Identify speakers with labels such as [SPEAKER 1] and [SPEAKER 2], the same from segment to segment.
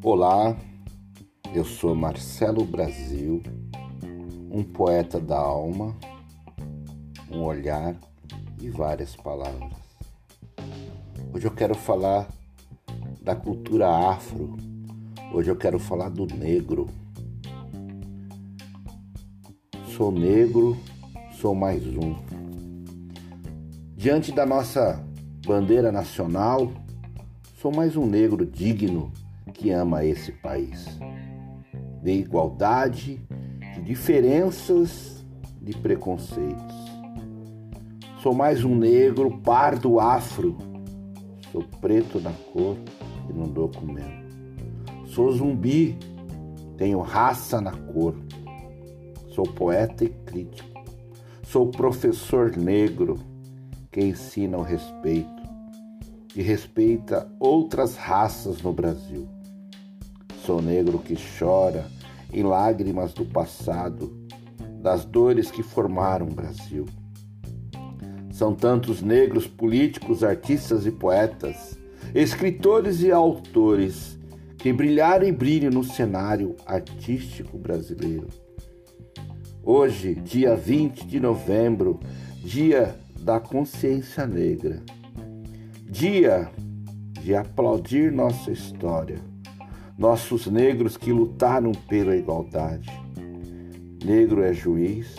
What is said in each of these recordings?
[SPEAKER 1] Olá, eu sou Marcelo Brasil, um poeta da alma, um olhar e várias palavras. Hoje eu quero falar da cultura afro, hoje eu quero falar do negro. Sou negro, sou mais um. Diante da nossa bandeira nacional, sou mais um negro digno que ama esse país. De igualdade, de diferenças, de preconceitos. Sou mais um negro, pardo, afro. Sou preto na cor e no documento. Sou zumbi, tenho raça na cor. Sou poeta e crítico. Sou professor negro que ensina o respeito, que respeita outras raças no Brasil. Sou negro que chora em lágrimas do passado, das dores que formaram o Brasil. São tantos negros políticos, artistas e poetas, escritores e autores que brilharam e brilham no cenário artístico brasileiro. Hoje, dia 20 de novembro, dia da consciência negra, dia de aplaudir nossa história nossos negros que lutaram pela igualdade. Negro é juiz,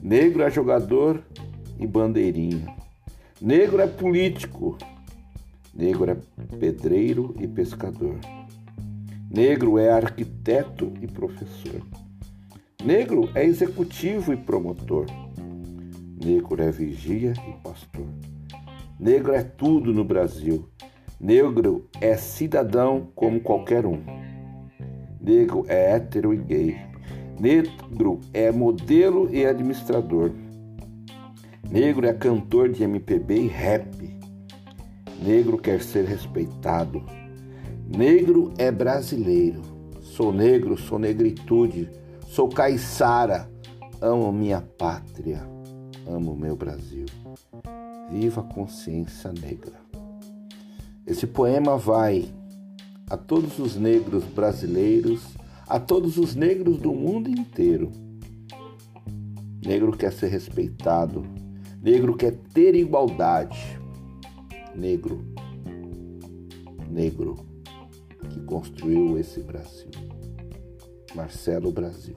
[SPEAKER 1] negro é jogador e bandeirinha. Negro é político, negro é pedreiro e pescador. Negro é arquiteto e professor. Negro é executivo e promotor. Negro é vigia e pastor. Negro é tudo no Brasil Negro é cidadão como qualquer um. Negro é hétero e gay. Negro é modelo e administrador. Negro é cantor de MPB e rap. Negro quer ser respeitado. Negro é brasileiro. Sou negro, sou negritude, sou caiçara. Amo minha pátria, amo meu Brasil. Viva a consciência negra. Esse poema vai a todos os negros brasileiros, a todos os negros do mundo inteiro. Negro quer ser respeitado, negro quer ter igualdade. Negro, negro que construiu esse Brasil. Marcelo Brasil.